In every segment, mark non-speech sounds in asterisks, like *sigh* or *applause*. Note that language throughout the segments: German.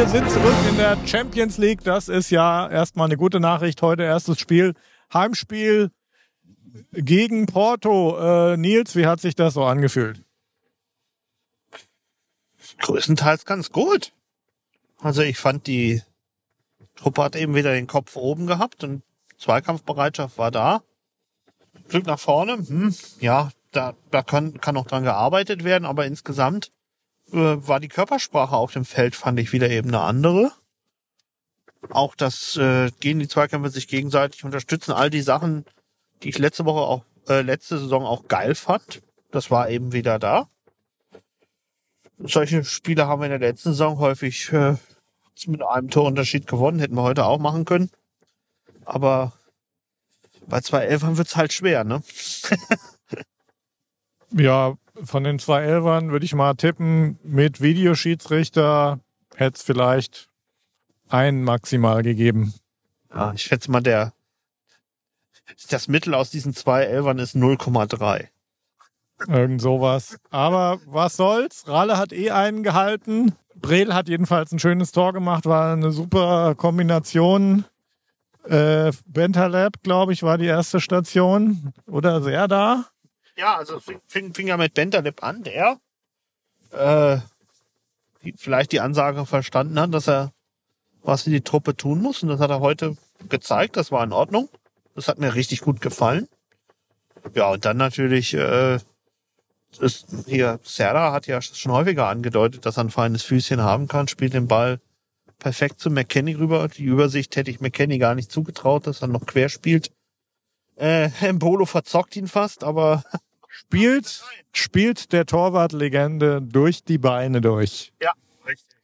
Wir sind zurück in der Champions League. Das ist ja erstmal eine gute Nachricht. Heute erstes Spiel. Heimspiel gegen Porto. Äh, Nils, wie hat sich das so angefühlt? Größtenteils ganz gut. Also ich fand, die Truppe hat eben wieder den Kopf oben gehabt und Zweikampfbereitschaft war da. Glück nach vorne, hm, ja, da, da kann, kann noch dran gearbeitet werden, aber insgesamt war die Körpersprache auf dem Feld, fand ich wieder eben eine andere. Auch das äh, gehen die Zweikämpfe sich gegenseitig unterstützen, all die Sachen, die ich letzte Woche auch, äh, letzte Saison auch geil fand, das war eben wieder da. Solche Spiele haben wir in der letzten Saison häufig äh, mit einem Torunterschied gewonnen, hätten wir heute auch machen können. Aber bei zwei Elfern wird's halt schwer, ne? *laughs* Ja, von den zwei Elfern würde ich mal tippen, mit Videoschiedsrichter hätte es vielleicht einen maximal gegeben. Ja, ich schätze mal, der das Mittel aus diesen zwei Elfern ist 0,3. Irgend sowas. Aber was soll's? Ralle hat eh einen gehalten. Brel hat jedenfalls ein schönes Tor gemacht, war eine super Kombination. Äh, Bentaleb, glaube ich, war die erste Station. Oder sehr da. Ja, also fing, fing ja mit Bentaleb an, der äh, die, vielleicht die Ansage verstanden hat, dass er was für die Truppe tun muss. Und das hat er heute gezeigt. Das war in Ordnung. Das hat mir richtig gut gefallen. Ja, und dann natürlich äh, ist hier Serra hat ja schon häufiger angedeutet, dass er ein feines Füßchen haben kann, spielt den Ball perfekt zu McKenny rüber. Die Übersicht hätte ich McKenny gar nicht zugetraut, dass er noch quer spielt. Äh, *laughs* Mbolo verzockt ihn fast, aber Spielt, spielt der Torwart-Legende durch die Beine durch. ja, richtig.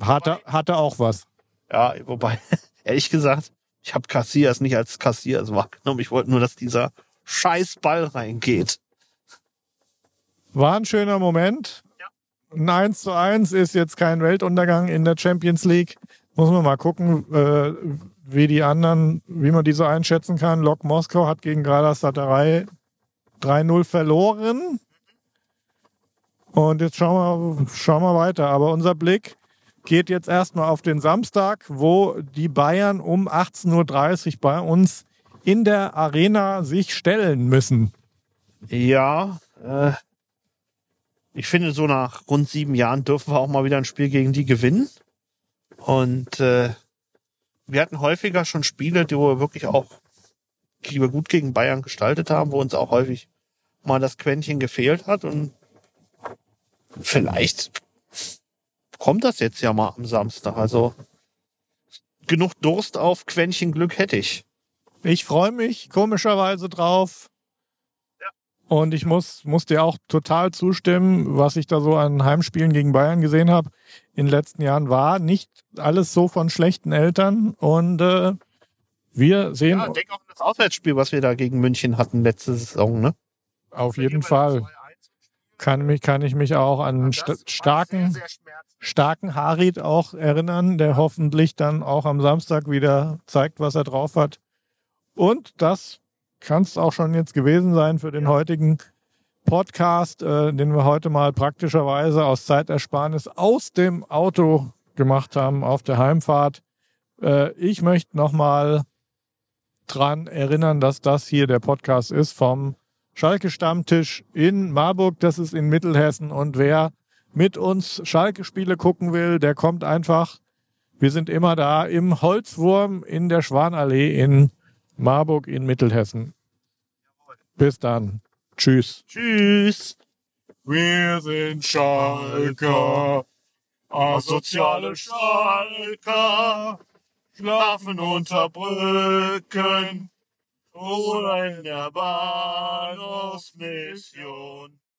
Hatte, hatte auch was. Ja, wobei, *laughs* ehrlich gesagt, ich habe Cassias nicht als Cassias wahrgenommen. Ich wollte nur, dass dieser scheiß Ball reingeht. War ein schöner Moment. Ein 1 zu 1 ist jetzt kein Weltuntergang in der Champions League. Muss man mal gucken, äh, wie die anderen, wie man die so einschätzen kann. Lok Moskau hat gegen Galatasaray 3-0 verloren. Und jetzt schauen wir, schauen wir weiter. Aber unser Blick geht jetzt erstmal auf den Samstag, wo die Bayern um 18.30 Uhr bei uns in der Arena sich stellen müssen. Ja, äh, ich finde, so nach rund sieben Jahren dürfen wir auch mal wieder ein Spiel gegen die gewinnen. Und äh, wir hatten häufiger schon Spiele, die wir wirklich auch die wir gut gegen Bayern gestaltet haben, wo uns auch häufig mal das Quäntchen gefehlt hat. Und vielleicht kommt das jetzt ja mal am Samstag. Also genug Durst auf Quäntchen Glück hätte ich. Ich freue mich komischerweise drauf. Und ich muss, muss dir auch total zustimmen, was ich da so an Heimspielen gegen Bayern gesehen habe in den letzten Jahren, war nicht alles so von schlechten Eltern. Und äh, wir sehen Ja, denk auch an das Auswärtsspiel, was wir da gegen München hatten letzte Saison, ne? auf jeden Fall, kann, mich, kann ich mich auch an sta starken, starken Harid auch erinnern, der hoffentlich dann auch am Samstag wieder zeigt, was er drauf hat. Und das kann es auch schon jetzt gewesen sein für den heutigen Podcast, äh, den wir heute mal praktischerweise aus Zeitersparnis aus dem Auto gemacht haben auf der Heimfahrt. Äh, ich möchte nochmal dran erinnern, dass das hier der Podcast ist vom Schalke Stammtisch in Marburg. Das ist in Mittelhessen. Und wer mit uns Schalke-Spiele gucken will, der kommt einfach. Wir sind immer da im Holzwurm in der Schwanallee in Marburg in Mittelhessen. Bis dann. Tschüss. Tschüss. Wir sind Schalker, asoziale Schalker, schlafen unter Brücken oder in der Bahnhofsmission.